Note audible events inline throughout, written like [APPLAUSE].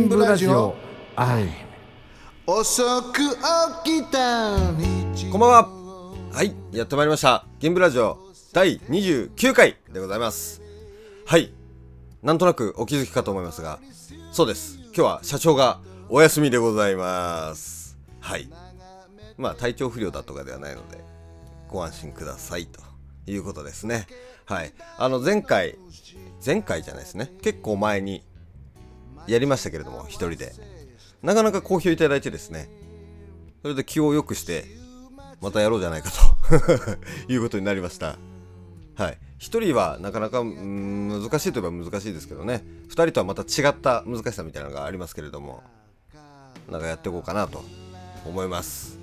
銀ブラジオ。アイ遅く起きたこんばんは。はいやってまいりました。銀ブラジオ第29回でございます。はい。なんとなくお気づきかと思いますがそうです。今日は社長がお休みでございます。はい。まあ体調不良だとかではないのでご安心くださいということですね。はい。あの前回前回じゃないですね。結構前にやりましたけれども一人で。なかなか好評いただいてですね。それで気を良くしてまたやろうじゃないかと [LAUGHS] いうことになりました。はい。1人はなかなか難しいといえば難しいですけどね。2人とはまた違った難しさみたいなのがありますけれどもなんかやっていこうかなと思います。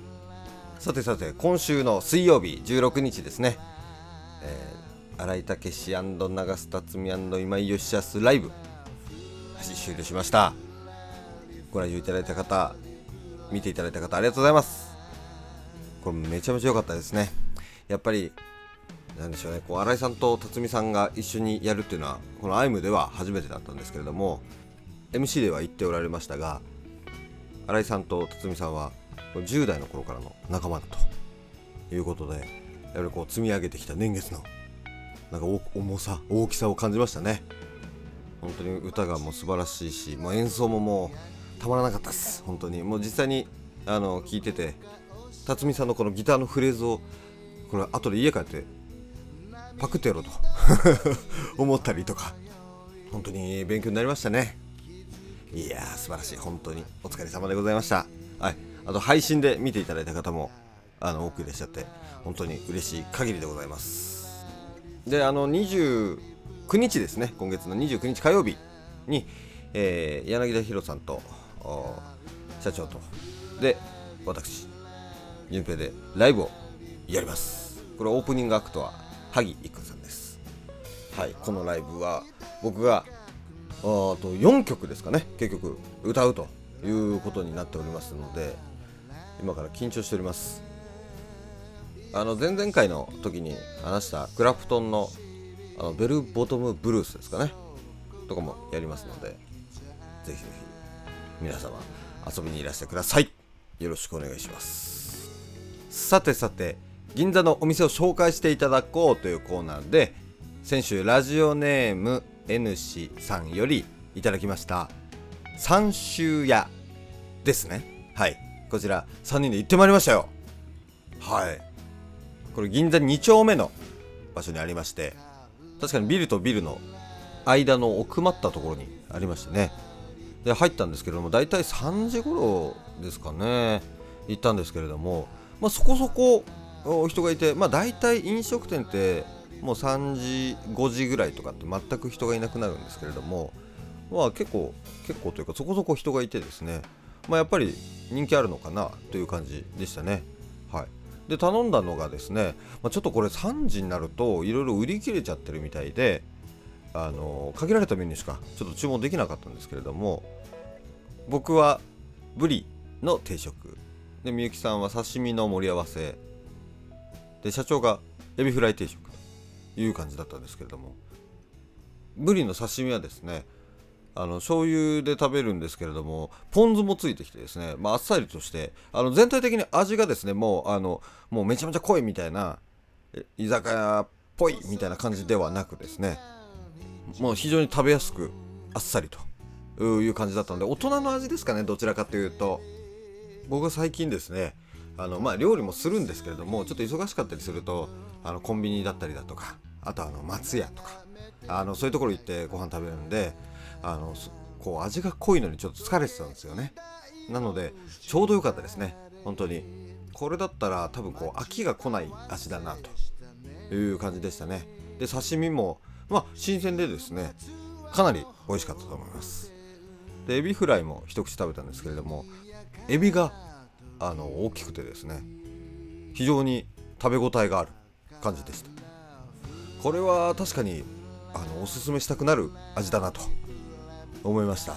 さてさて今週の水曜日16日ですね、えー、新井武史長須辰巳今井義康ライブ。終了しました。ご来場いただいた方見ていただいた方ありがとうございます。これめちゃめちゃ良かったですね。やっぱりなんでしょうね。こう新井さんと辰巳さんが一緒にやるっていうのはこのアイムでは初めてだったんですけれども MC では言っておられましたが新井さんと辰巳さんは10代の頃からの仲間だということでやはりこう積み上げてきた年月のなんか重さ大きさを感じましたね。本当に歌がもう素晴らしいしもう演奏ももうたまらなかったです。本当に。もう実際にあの聞いてて辰巳さんのこのギターのフレーズをこれ後で家帰ってパクってやろうと。[LAUGHS] 思ったりとか。本当に勉強になりましたね。いやー素晴らしい。本当に。お疲れ様でございました。はい。あと配信で見ていただいた方もあの多くいらっしゃって本当に嬉しい限りでございます。であの29日ですね。今月の29日火曜日に、えー、柳田博さんと社長とで私順平でライブをやります。これオープニングアクトは萩育さんです。はいこのライブは僕があと4曲ですかね。結局歌うということになっておりますので今から緊張しております。あの前々回の時に話したクラプトンのあのベルボトムブルースですかね。とかもやりますのでぜひぜひ皆様遊びにいらしてください。よろしくお願いします。さてさて銀座のお店を紹介していただこうというコーナーで先週ラジオネーム N 氏さんよりいただきました三州屋ですね。はい。こちら3人で行ってまいりましたよ。はい。これ銀座2丁目の場所にありまして確かにビルとビルの間の奥まったところにありましてねで入ったんですけれども大体3時頃ですかね行ったんですけれども、まあ、そこそこ人がいて、まあ、大体飲食店ってもう3時5時ぐらいとかって全く人がいなくなるんですけれども、まあ、結構結構というかそこそこ人がいてですね、まあ、やっぱり人気あるのかなという感じでしたね。はいで頼んだのがですね、まあ、ちょっとこれ3時になるといろいろ売り切れちゃってるみたいであの限られたメニューしかちょっと注文できなかったんですけれども僕はブリの定食。でみゆきさんは刺身の盛り合わせ。で社長がエビフライ定食という感じだったんですけれどもブリの刺身はですねあの醤油で食べるんですけれどもポン酢もついてきてですね、まあ、あっさりとしてあの全体的に味がですねもうあのもうめちゃめちゃ濃いみたいな居酒屋っぽいみたいな感じではなくですねもう非常に食べやすくあっさりという感じだったので大人の味ですかねどちらかというと。僕は最近ですねあのまあ料理もするんですけれどもちょっと忙しかったりするとあのコンビニだったりだとかあとあの松屋とかあのそういうところ行ってご飯食べるんであのこう味が濃いのにちょっと疲れてたんですよね。なのでちょうど良かったですね。本当に。これだったら多分こう飽きが来ない味だなという感じでしたね。で刺身もまあ新鮮でですねかなり美味しかったと思います。でエビフライも一口食べたんですけれどもエビがあの大きくてですね非常に食べ応えがある感じでした。これは確かにあのおすすめしたくなる味だなと思いました。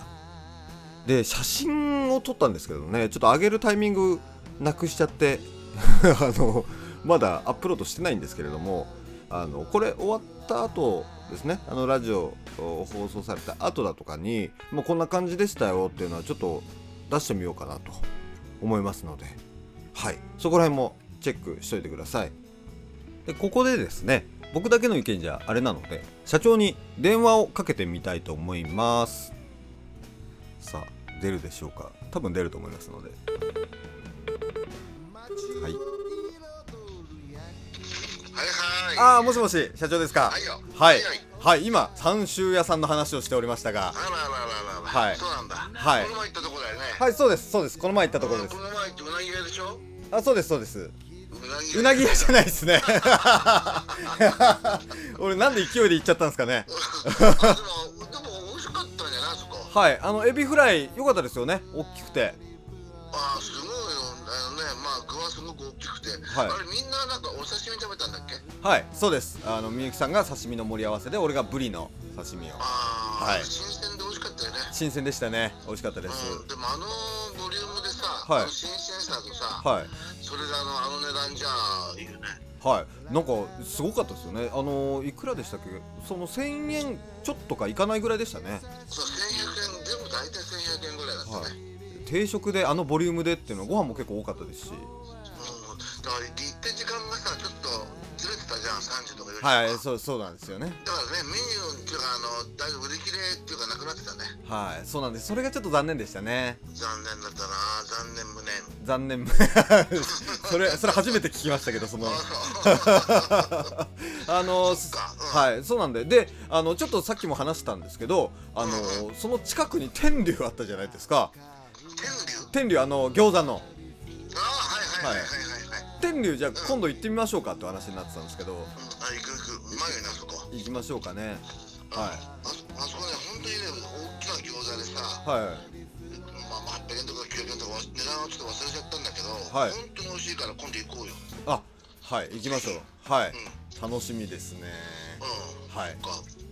で写真を撮ったんですけどねちょっと上げるタイミングなくしちゃって [LAUGHS] あのまだアップロードしてないんですけれどもあのこれ終わった後ですねあのラジオを放送された後だとかにもうこんな感じでしたよっていうのはちょっと出してみようかなと思いますのではいそこら辺もチェックしといてください。でここでですね僕だけの意見じゃあれなので社長に電話をかけてみたいと思います。さあ出るでしょうか。多分出ると思いますので。はい。はいはい。ああもしもし社長ですか？はいよ。はい。はいはい。はい今三州屋さんの話をしておりましたが。あららららら。はい。そうなんだ。はい。この前行ったとこだよね。はいそうですそうです。この前行ったところです。この前行ってうなぎ屋でしょ？あそうですそうですうなぎ屋。じゃないですね。[LAUGHS] 俺なんで勢いで行っちゃったんですかね。あでも美味しかったんじゃないそこ。はいあのエビフライ良かったですよね大きくて。あーすごいよあのねまあ具はすごく大きくて。はい。あれみんななんかお刺身食べたんだっけ？はいそうです。あのみゆきさんが刺身の盛り合わせで俺がブリの刺身を。ああ。はい。新鮮で美味しかったよね。新鮮でしたね。美味しかったです。うん、でもあのボリュームでさ、はい。新鮮さとさ、はい。それであのはい。なんかすごかったですよね。あのいくらでしたっけ？その1000円ちょっとかいかないぐらいでしたね。そう1100円全部大体1100円ぐらいだったね。はい。定食であのボリュームでっていうのはご飯も結構多かったですし。うんだから行って時間がさちょっとずれてたじゃん。3時とか4時とか。はいそうそうなんですよね。だからねメニューっていうかあのだいぶ売り切れっていうかなくなってたね。はいそうなんです。それがちょっと残念でしたね。残念だったな残念。[LAUGHS] それそれ初めて聞きましたけどその。[LAUGHS] あのはいそうなんで。であのちょっとさっきも話したんですけどあのうんその近くに天竜あったじゃないですか。天竜？天竜あの餃子の。ああはいはいはいはいはいはい、天竜じゃあ今度行ってみましょうかって話になってたんですけど。うん、あ行く行く。うまいよねあそこ。行きましょうかね。はあそあそこね本当にね大きな餃子でさ、いはいはい。本当に美味しいから今度行こうよ。あはい行きましょう。はい。うん。楽しみですね。うん。はい。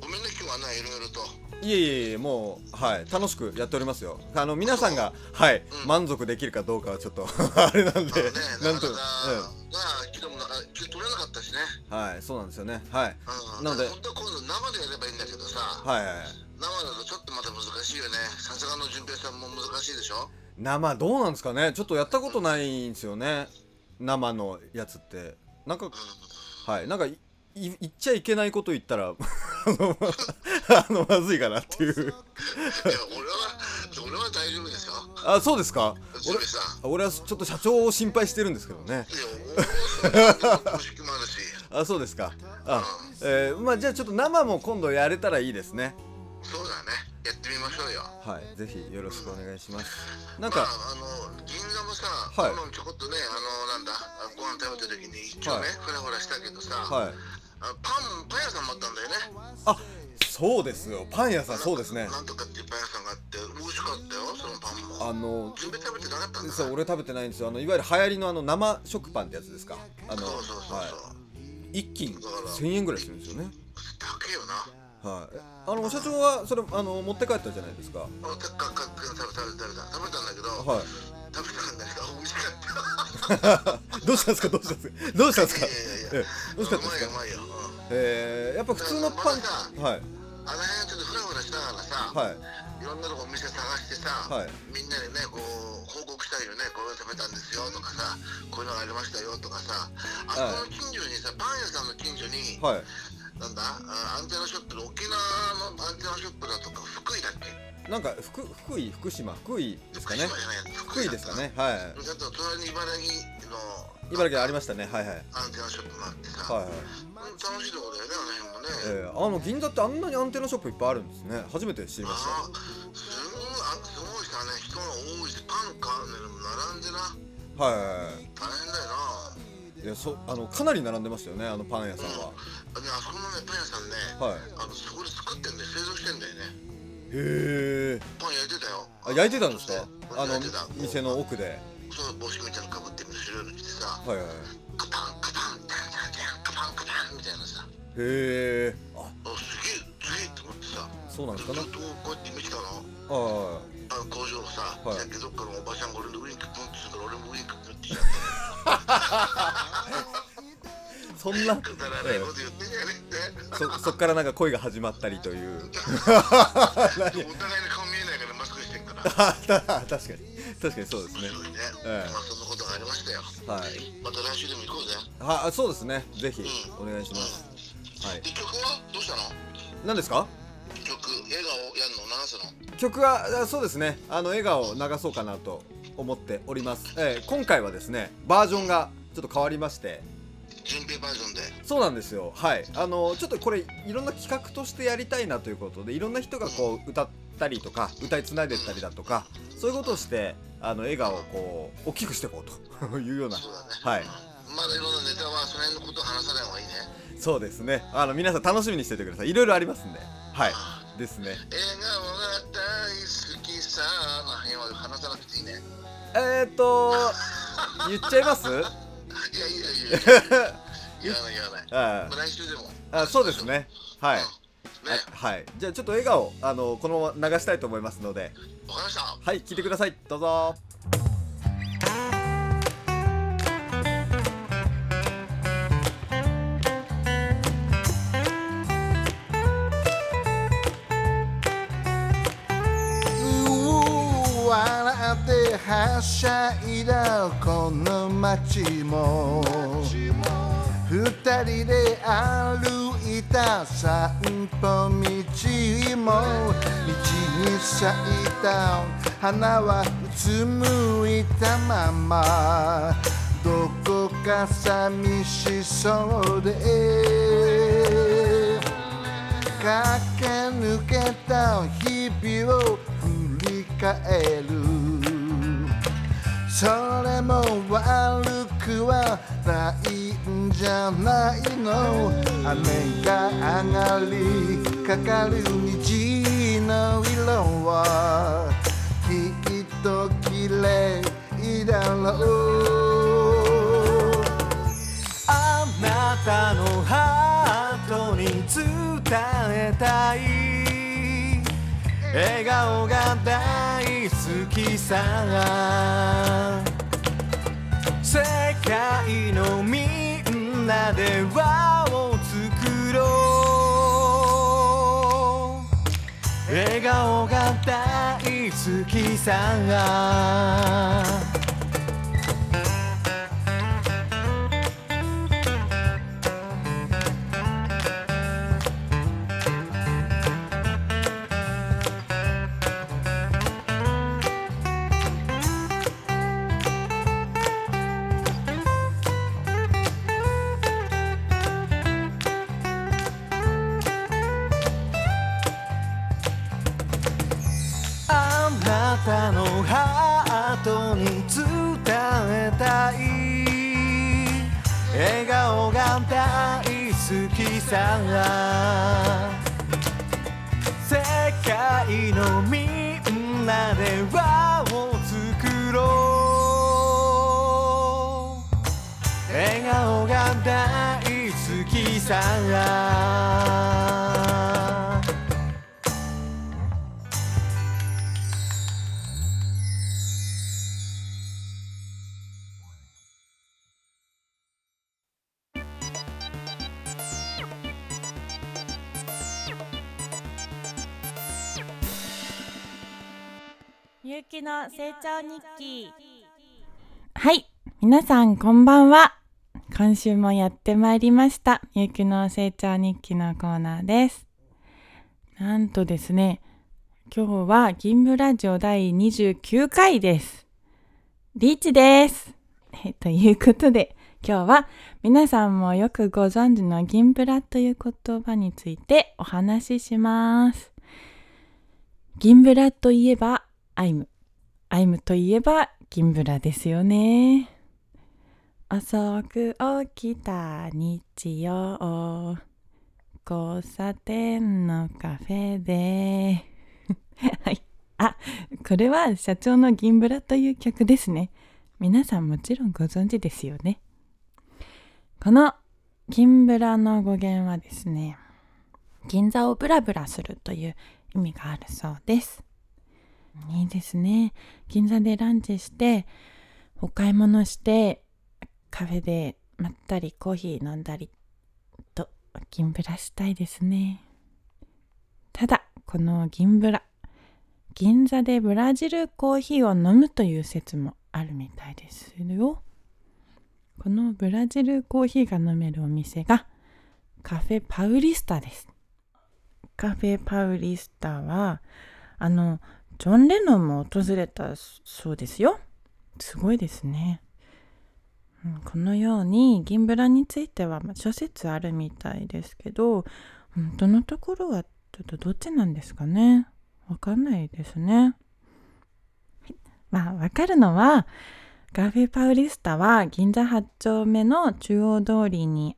ごめんね今日はねいろいろと。いえいえいえもうはい楽しくやっておりますよ。あの皆さんがはい、うん。満足できるかどうかはちょっと [LAUGHS] あれなんで、ね、なんかなか、なあ、昨日も取れなかったしね。うんはいそうなんですよね。はい。うん、なので本当は今度生でやればいいんだけどさ、はいはいはい。生だとちょっとまた難しいよね。さすがの順平さんも難しいでしょ。生どうなんですかねちょっとやったことないんですよね生のやつってなんかはいなんかいい言っちゃいけないこと言ったらあのまずいかなっていういや、俺は、俺は大丈夫ですよ。あそうですか順平さん。俺はちょっと社長を心配してるんですけどねあそうですかあ、えー、まあじゃあちょっと生も今度やれたらいいですね。やってみましょうよ。はいぜひよろしくお願いします。なんまあ、か、あの銀座もさ、はい。今ちょこっとね、あのなんだ、ご飯食べた時に一応ね、はい。ふらふらしたけどさ、はい。あパンパン屋さんもあったんだよね。あそうですよ。パン屋さんそうですね。なんとかっていうパン屋さんがあって美味しかったよそのパンも。あの自分で食べてなかったんだそう俺食べてないんですよ。あのいわゆる流行りのあの生食パンってやつですか。あのそうそうそうそう、はい、一斤だから1000円ぐらいするんですよね。高えよなはい。あの社長はそれあの持って帰ったじゃないですか。あた食べた食べたんだけど、はい。食べたんだけど美味しかった。どうしたんですか？どうしたんですか？どうしたんですか？いやいやいやえどうしたんですか？うまいよえー、やっぱ普通のパンまはい。あの辺ちょっとフラフラしながらさ、はい。いろんなとこお店探してさ、はい。みんなにねこう報告したいよねこれを食べたんですよとかさこういうのがありましたよとかさあの近所にさパン屋さんの近所に、はいなんだ？あアンテナショップで沖縄のアンテナショップだとか福井だっけ？なんか福福井福島福井ですかね。福井ですかね。はい。だと隣に茨城の茨城ありましたね。はいはい。アンテナショップがあってさ、はいはい。うん楽しいとこだよねあの辺もね、えー、あの銀座ってあんなにアンテナショップいっぱいあるんですね。初めて知りましあすごいあすごいさね人が多い。しパン買うのにも並んでな。たはいはいはい。大変だよないやそあのかなり並んでましたよねあのパン屋さんは。あであそこのねパン屋さんね、はい。あのそこで作ってんだよ製造してんだよね。へえ。パン焼いてたよ。あ焼いてたんですか？あの店の奥で。そう帽子みたいなのかぶってみる白いの着てさはいはい。はいカパンカパンタンタンタンカパンカパンみたいなさへえああすげえすげえって思ってさそうなんですかねずっとこうやって見てたのああの工場をさ、はい。さっきどっかのおばちゃんが俺のウインクポンってするから俺もウインクポンってしちゃった。あそんな [LAUGHS] くだらないこと言ってんじゃねえってそ [LAUGHS] そっからなんか恋が始まったりという。お互いに顔見えないからマスクしてんから。確かに。確かにそうですね。ね、ええまあそんなことがありましたよ。はい。また来週でも行こうぜ。はあそうですね。ぜひうお願いします。はい。で曲はどうしたの？何ですか？曲笑顔やんの？流すの。曲はあそうですね。あの笑顔を流そうかなと思っております、えー今回はですねバージョンがちょっと変わりまして。順平バージョンで。そうなんですよ。はい。あのちょっとこれいろんな企画としてやりたいなということでいろんな人がこう歌ったりとか歌いつないでったりだとかそういうことをしてあの笑顔をこう大きくしていこうと。[LAUGHS] いうような。そうだね。はい。まだいろんなネタはその辺のことを話さない方がいいね。そうですね。あの皆さん楽しみにしててください。いろいろありますんで。はいですね。笑顔が大好きさの辺は話さなくていいね。えー、っ [LAUGHS] と言っちゃいます？いやいやいやいや。[LAUGHS] 言わない言わない。あまあ来週でも。あそうですね。はい、うん。ね。はいはい。じゃあちょっと笑顔あのこのまま流したいと思いますので。わかりました。はい聞いてください。どうぞはしゃいだこの街も二人で歩いた散歩道も道に咲いた花はうつむいたままどこか寂しそうで駆け抜けた日々を振り返る。それも悪くはないんじゃないの？雨が上がりかかる虹の色はきっと綺麗だろう。あなたのハートに伝えたい。笑顔が大好き。きさ世界のみんなで輪を作ろう。笑顔が大好きさ。たのハートに伝えたい笑顔が大好きさ世界のみんなで輪を作ろう。笑顔が大好きさの成長日記。はい。皆さんこんばんは。今週もやってまいりました。みゆきの成長日記のコーナーです。なんとですね今日は銀ブラジオ第29回です。リーチです。えということで今日は皆さんもよくご存知の銀ブラという言葉についてお話しします。銀ブラといえばアイム。アイムといえば銀ブラですよね。遅く起きた日曜。交差点のカフェで。[LAUGHS] はい。あ、これは社長の銀ブラという曲ですね。皆さんもちろんご存知ですよね。この銀ブラの語源はですね、銀座をブラブラするという意味があるそうです。いいですね。銀座でランチして、お買い物して、カフェでまったりコーヒー飲んだりと銀ブラしたいですね。ただこの銀ブラ銀座でブラジルコーヒーを飲むという説もあるみたいですよ。このブラジルコーヒーが飲めるお店がカフェパウリスタです。カフェパウリスタはあのジョン・レノンも訪れたそうですよ。すごいですね。うんこのように銀ブラについてはま諸説あるみたいですけど本当のところはちょっとどっちなんですかね。わかんないですね。まあわかるのはカフェパウリスタは銀座8丁目の中央通りに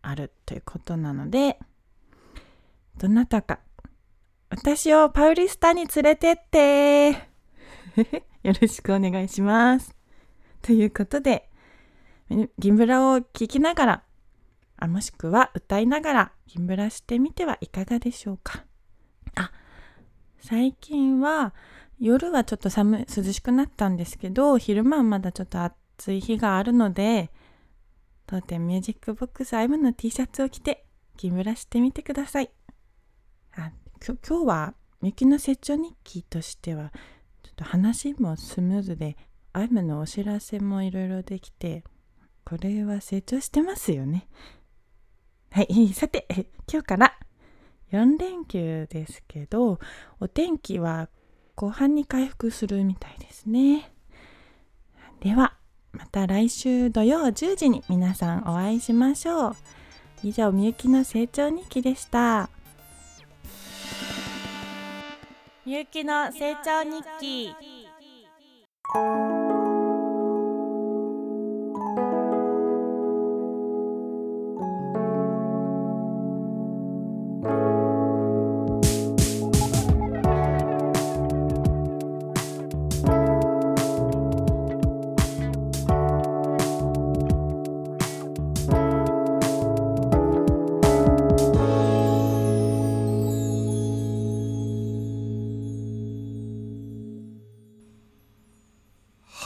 あるということなのでどなたか私をパウリスタに連れてって。[LAUGHS] よろしくお願いします。ということで銀ブラを聞きながらあもしくは歌いながら銀ブラしてみてはいかがでしょうか。あ最近は夜はちょっと寒い涼しくなったんですけど昼間はまだちょっと暑い日があるので当店ミュージックボックス IM の T シャツを着て銀ブラしてみてください。今日はみゆきの成長日記としてはちょっと話もスムーズで IM のお知らせもいろいろできてこれは成長してますよね。はい、[LAUGHS] さて、今日から4連休ですけど、お天気は後半に回復するみたいですね。では、また来週土曜10時に皆さんお会いしましょう。以上、みゆきの成長日記でした。みゆきの成長日記。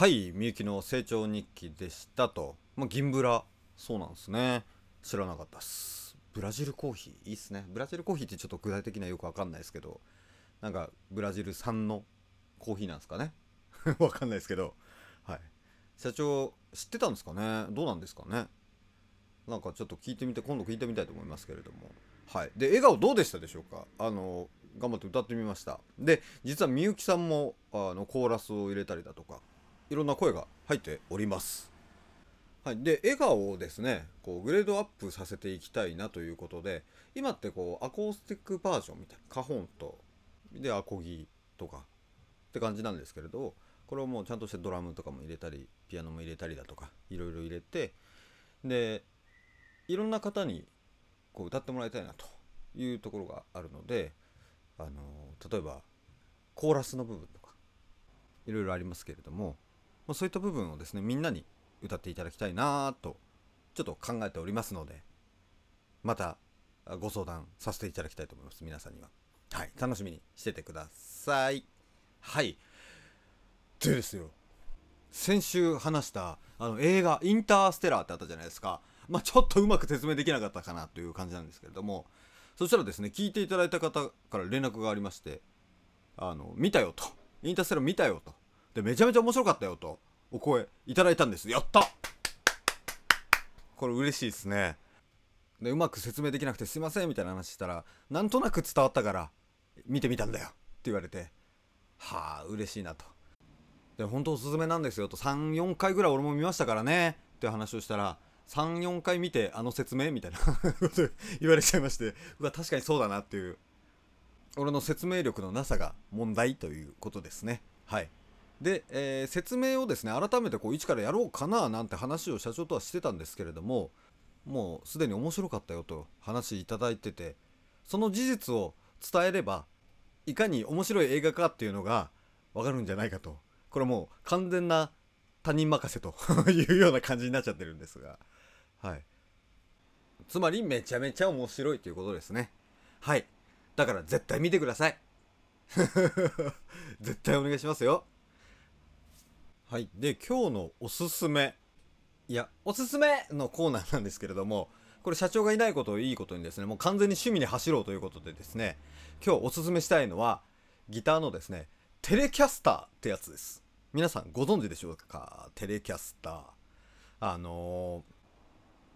はいみゆきの成長日記でしたと、まあ、銀ブラ。そうなんですね。知らなかったっす。ブラジルコーヒー。いいっすね。ブラジルコーヒーってちょっと具体的にはよくわかんないですけど。なんかブラジル産のコーヒーなんですかね。[LAUGHS] わかんないですけど。はい。社長知ってたんですかね？どうなんですかね？なんかちょっと聞いてみて今度聞いてみたいと思いますけれども。はい。で笑顔どうでしたでしょうか？あの頑張って歌ってみました。で実はみゆきさんもあのコーラスを入れたりだとか。いろんな声が入っております。はい、で笑顔をですねこうグレードアップさせていきたいなということで今ってこうアコースティックバージョンみたいなカホンとでアコギとかって感じなんですけれどこれをもうちゃんとしてドラムとかも入れたりピアノも入れたりだとかいろいろ入れてでいろんな方にこう歌ってもらいたいなというところがあるのであの例えばコーラスの部分とかいろいろありますけれどもま、そういった部分をですねみんなに歌っていただきたいなとちょっと考えておりますのでまたご相談させていただきたいと思います皆さんには。はい楽しみにしててください。はい。でですよ先週話したあの映画「インターステラー」ってあったじゃないですか。まあちょっとうまく説明できなかったかなという感じなんですけれどもそしたらですね聞いていただいた方から連絡がありましてあの見たよと。インターステラー見たよと。でめちゃめちゃ面白かったよとお声いただいたんです。やった！これ嬉しいですね。でうまく説明できなくてすいませんみたいな話したらなんとなく伝わったから見てみたんだよ。って言われてはあ嬉しいなと。で本当おすすめなんですよと。34回ぐらい俺も見ましたからね。って話をしたら34回見てあの説明？みたいなこと [LAUGHS] 言われちゃいましてうわ確かにそうだなっていう。俺の説明力のなさが問題ということですね。はい。で、えー説明をですね改めてこう一からやろうかななんて話を社長とはしてたんですけれどももうすでに面白かったよと話いただいててその事実を伝えればいかに面白い映画かっていうのがわかるんじゃないかと。これもう完全な他人任せと [LAUGHS] いうような感じになっちゃってるんですが。はい。つまりめちゃめちゃ面白いということですね。はい。だから絶対見てください。[LAUGHS] 絶対お願いしますよ。はい。で今日のおすすめ。いや、おすすめのコーナーなんですけれども、これ社長がいないことをいいことにですね、もう完全に趣味に走ろうということでですね、今日おすすめしたいのは、ギターのですね、テレキャスターってやつです。皆さんご存知でしょうか？テレキャスター。あの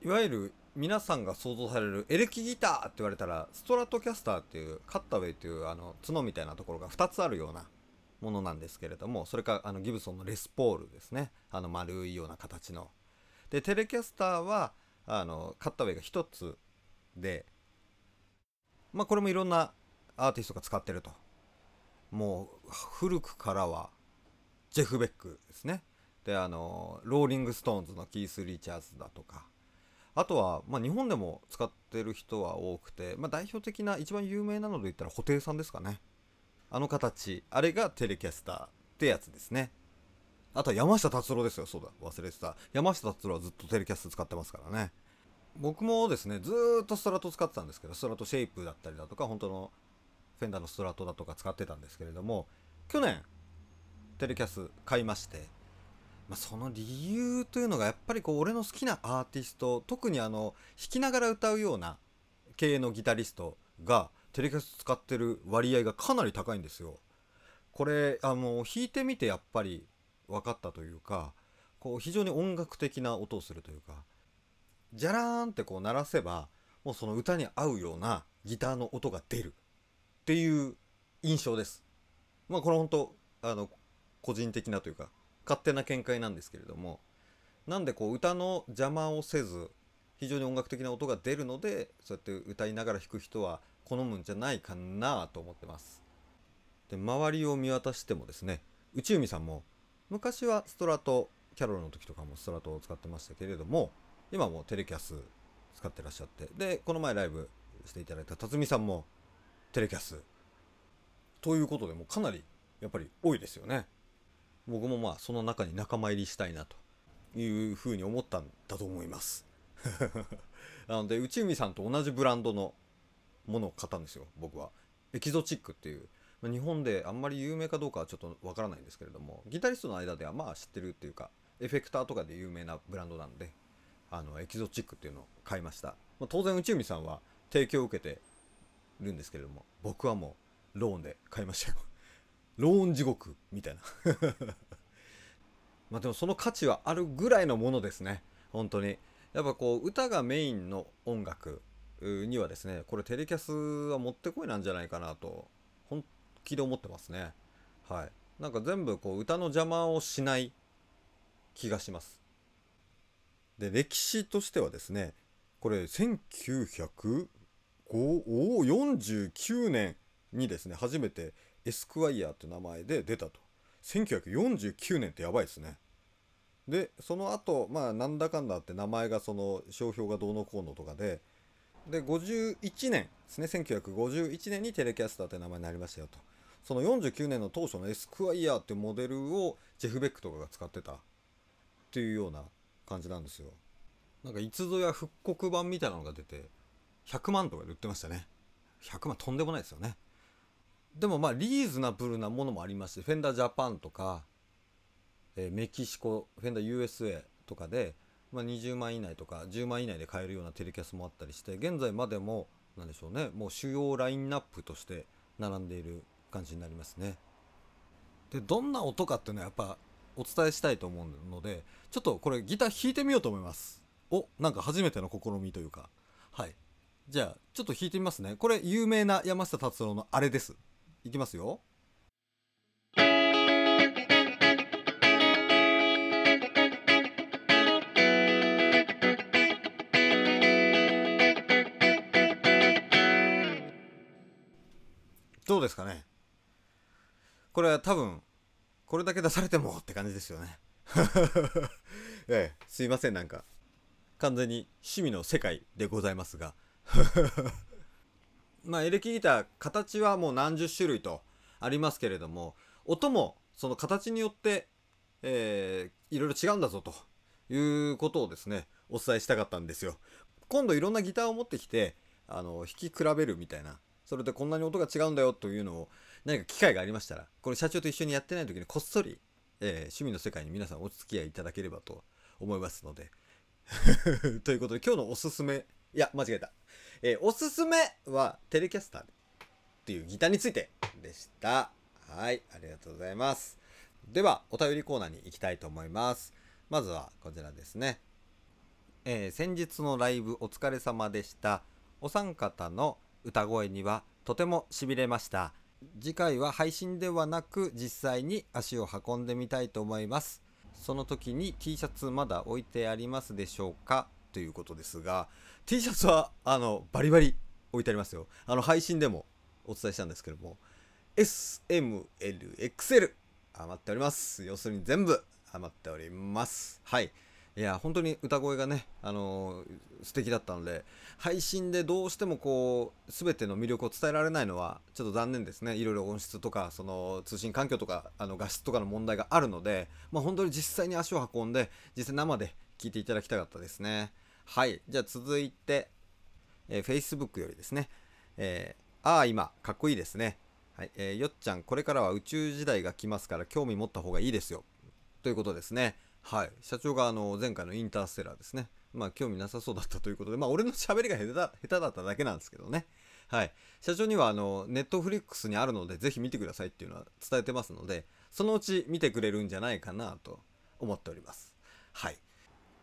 ーいわゆる皆さんが想像されるエレキギターって言われたら、ストラトキャスターっていう、カッタウェイっていうあの角みたいなところが2つあるようなものなんですけれども、それかあのギブソンのレスポールですね。あの丸いような形の。で、テレキャスターは、あの、カッタウェイが1つで、まあこれもいろんなアーティストが使ってると。もう古くからはジェフ・ベックですね。で、あの、ローリング・ストーンズのキース・リチャーズだとか、あとは、まあ、日本でも使ってる人は多くて、まあ、代表的な一番有名なので言ったら布袋さんですかね。あの形、あれがテレキャスターってやつですね。あとは山下達郎ですよ。そうだ、忘れてた。山下達郎はずっとテレキャス使ってますからね。僕もですね、ずーっとストラト使ってたんですけど、ストラトシェイプだったりだとか、本当のフェンダーのストラトだとか使ってたんですけれども、去年、テレキャス買いまして、まあ、その理由というのがやっぱりこう俺の好きなアーティスト特にあの弾きながら歌うような系のギタリストがテレキャス使ってる割合がかなり高いんですよ。これあの弾いてみてやっぱり分かったというかこう非常に音楽的な音をするというかジャラーンってこう鳴らせばもうその歌に合うようなギターの音が出るっていう印象です。まあこれ本当あの個人的なというか勝手な見解なんですけれどもなんでこう歌の邪魔をせず非常に音楽的な音が出るのでそうやって歌いながら弾く人は好むんじゃないかなと思ってます。で周りを見渡してもですね内海さんも昔はストラトキャロルの時とかもストラトを使ってましたけれども今もテレキャス使ってらっしゃってでこの前ライブしていただいた辰巳さんもテレキャス。ということでもうかなりやっぱり多いですよね。僕もまあその中に仲間入りしたいなというふうに思ったんだと思います。[LAUGHS] なので内海さんと同じブランドのものを買ったんですよ僕は。エキゾチックっていう。まあ日本であんまり有名かどうかはちょっとわからないんですけれどもギタリストの間ではまあ知ってるっていうかエフェクターとかで有名なブランドなんであのエキゾチックっていうのを買いました、まあ、当然内海さんは提供を受けてるんですけれども僕はもうローンで買いましたよ。[LAUGHS] ローン地獄みたいな。[LAUGHS] まあでもその価値はあるぐらいのものですね。本当に。やっぱこう歌がメインの音楽にはですねこれテレキャスはもってこいなんじゃないかなと本気で思ってますね。はい。なんか全部こう歌の邪魔をしない気がします。で歴史としてはですねこれ1905、49年にですね初めてエスクワイヤーって名前で出たと。1949年ってやばいですね。でその後まあなんだかんだって名前がその商標がどうのこうのとかでで51年ですね。1951年にテレキャスターって名前になりましたよと。その49年の当初のエスクワイヤーっていうモデルをジェフ・ベックとかが使ってたっていうような感じなんですよ。なんかいつぞや復刻版みたいなのが出て100万とかで売ってましたね。100万とんでもないですよね。でもまあリーズナブルなものもありましてフェンダージャパンとか、えーメキシコフェンダー USA とかで、まあ、20万以内とか10万以内で買えるようなテレキャスもあったりして現在までもなんでしょうねもう主要ラインナップとして並んでいる感じになりますね。でどんな音かっていうのはやっぱお伝えしたいと思うのでちょっとこれギター弾いてみようと思います。おなんか初めての試みというか。はい。じゃあちょっと弾いてみますね。これ有名な山下達郎のあれです。いきますよ。どうですかね。これは多分これだけ出されてもって感じですよね。[LAUGHS] ええすいませんなんか。完全に趣味の世界でございますが。[LAUGHS] まあエレキギター形はもう何十種類とありますけれども音もその形によって、えーいろいろ違うんだぞということをですねお伝えしたかったんですよ。今度いろんなギターを持ってきてあの弾き比べるみたいなそれでこんなに音が違うんだよというのを何か機会がありましたらこれ社長と一緒にやってない時にこっそり、えー趣味の世界に皆さんお付き合いいただければと思いますので。[LAUGHS] ということで今日のおすすめいや間違えた、えーおすすめはテレキャスターっていうギターについてでした。はいありがとうございます。ではお便りコーナーに行きたいと思います。まずはこちらですね。えー先日のライブお疲れ様でした。お三方の歌声にはとてもしびれました。次回は配信ではなく実際に足を運んでみたいと思います。その時に T シャツまだ置いてありますでしょうか？ということですが T シャツはあのバリバリ置いてありますよ。あの配信でもお伝えしたんですけども SMLXL 余っております。要するに全部余っております。はい。いや本当に歌声がね、あのー素敵だったので配信でどうしてもこう全ての魅力を伝えられないのはちょっと残念ですね。いろいろ音質とかその通信環境とかあの画質とかの問題があるので、まあ、本当に実際に足を運んで実際生で聴いていただきたかったですね。はい。じゃあ続いて、えー Facebook よりですね、えーああ今かっこいいですね。はい、えーよっちゃんこれからは宇宙時代が来ますから興味持った方がいいですよ。ということですね。はい。社長があの前回のインターステラーですね。まあ興味なさそうだったということで、まあ俺の喋りが下手だ下手だっただけなんですけどね。はい。社長にはあの、ネットフリックスにあるのでぜひ見てくださいっていうのは伝えてますので、そのうち見てくれるんじゃないかなと思っております。はい。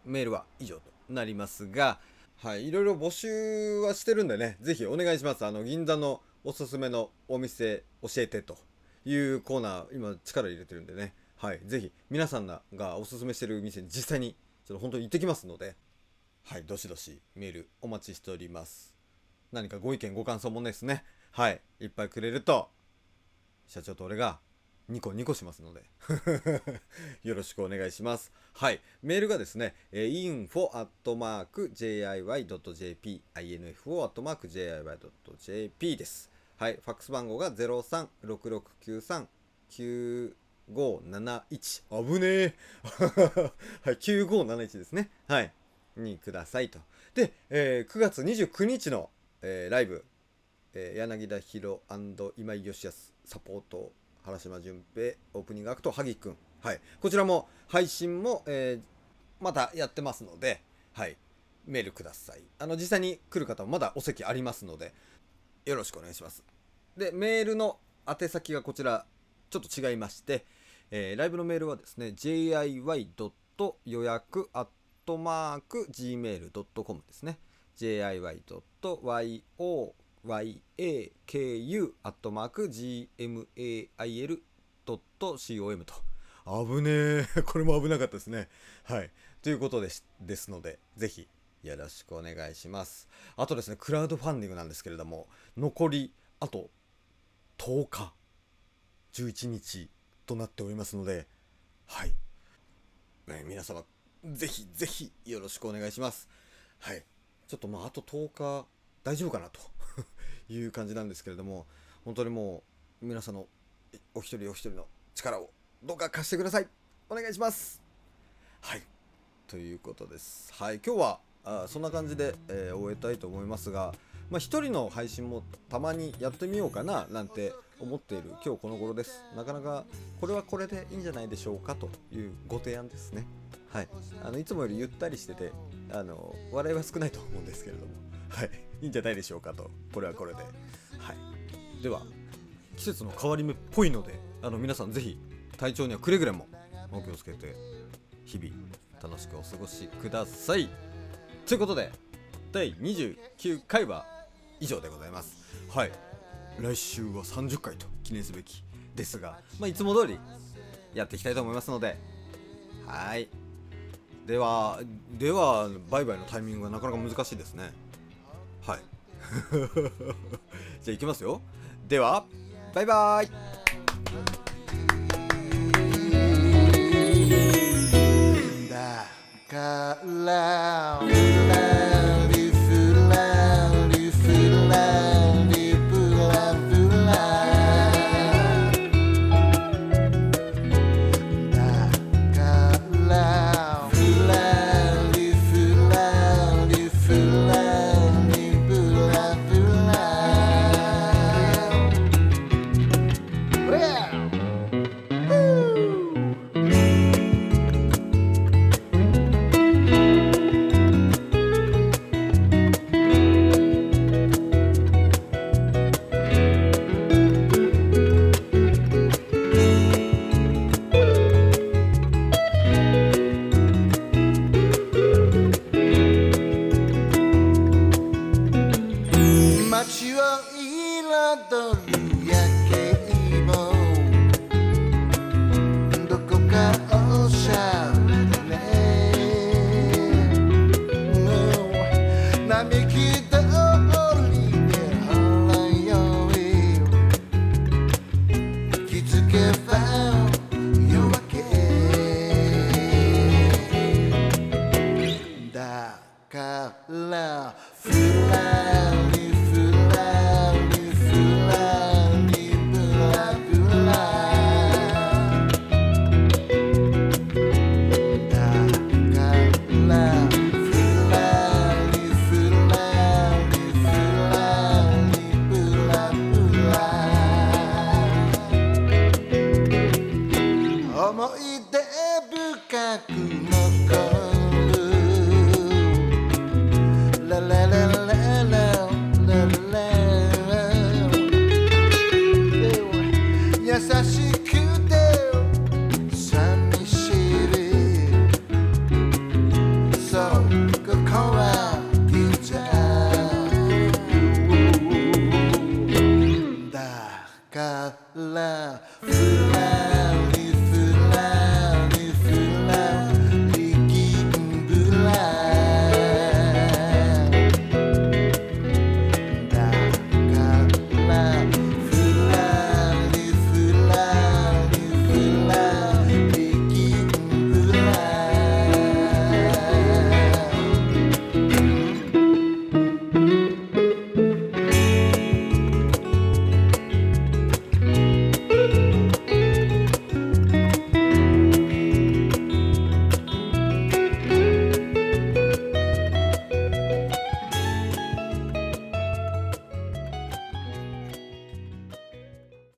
メールは以上となりますが、はい。いろいろ募集はしてるんでね、ぜひお願いします。あの、銀座のおすすめのお店教えてというコーナー、今力入れてるんでね。はい、ぜひ皆さんがおすすめしてる店に実際にちょっと本当に行ってきますので、はい、どしどしメールお待ちしております。何かご意見ご感想もですね、はい、いっぱいくれると社長と俺がニコニコしますので [LAUGHS] よろしくお願いします。はい、メールがですね、えー、info.jiy.jp info.jiy.jp です。はい、ファックス番号が0366939 9571危ねえ。[LAUGHS] はい9571ですね。はい。にくださいと。で、えー9月29日の、えーライブ、えー柳田博今井義康サポート原島純平オープニングアクト萩くんはい。こちらも配信も、えーまたやってますのではい。メールください。あの実際に来る方もまだお席ありますのでよろしくお願いします。でメールの宛先がこちらちょっと違いまして、えーライブのメールはですね jiy. 予約 gmail.com ですね。jiy.yoyaku.gmail.com と。危ねえ。[LAUGHS] これも危なかったですね。はい。ということですですのでぜひよろしくお願いします。あとですねクラウドファンディングなんですけれども残りあと10日。11日。となっておりますので、はい。ね皆様、ぜひぜひよろしくお願いします。はい。ちょっとまあ、あと10日大丈夫かなと [LAUGHS] いう感じなんですけれども、本当にもう、皆さんのお一人お一人の力をどうか貸してください。お願いします。はい。ということです。はい。今日は、あそんな感じで、えー終えたいと思いますが、まあ、一人の配信もたまにやってみようかななんて思っている今日この頃です。なかなかこれはこれでいいんじゃないでしょうかというご提案ですね。はい。あのいつもよりゆったりしててあの笑いは少ないと思うんですけれども。はい。いいんじゃないでしょうかと。これはこれで。はい。では季節の変わり目っぽいのであの皆さんぜひ体調にはくれぐれもお気をつけて日々楽しくお過ごしください。ということで第29回は以上でございます。はい。来週は30回と記念すべきですが、まあ、いつも通りやっていきたいと思いますのではい。ではではバイバイのタイミングがなかなか難しいですね。はい。[LAUGHS] じゃあいきますよ。ではバイバイ。だからふら love.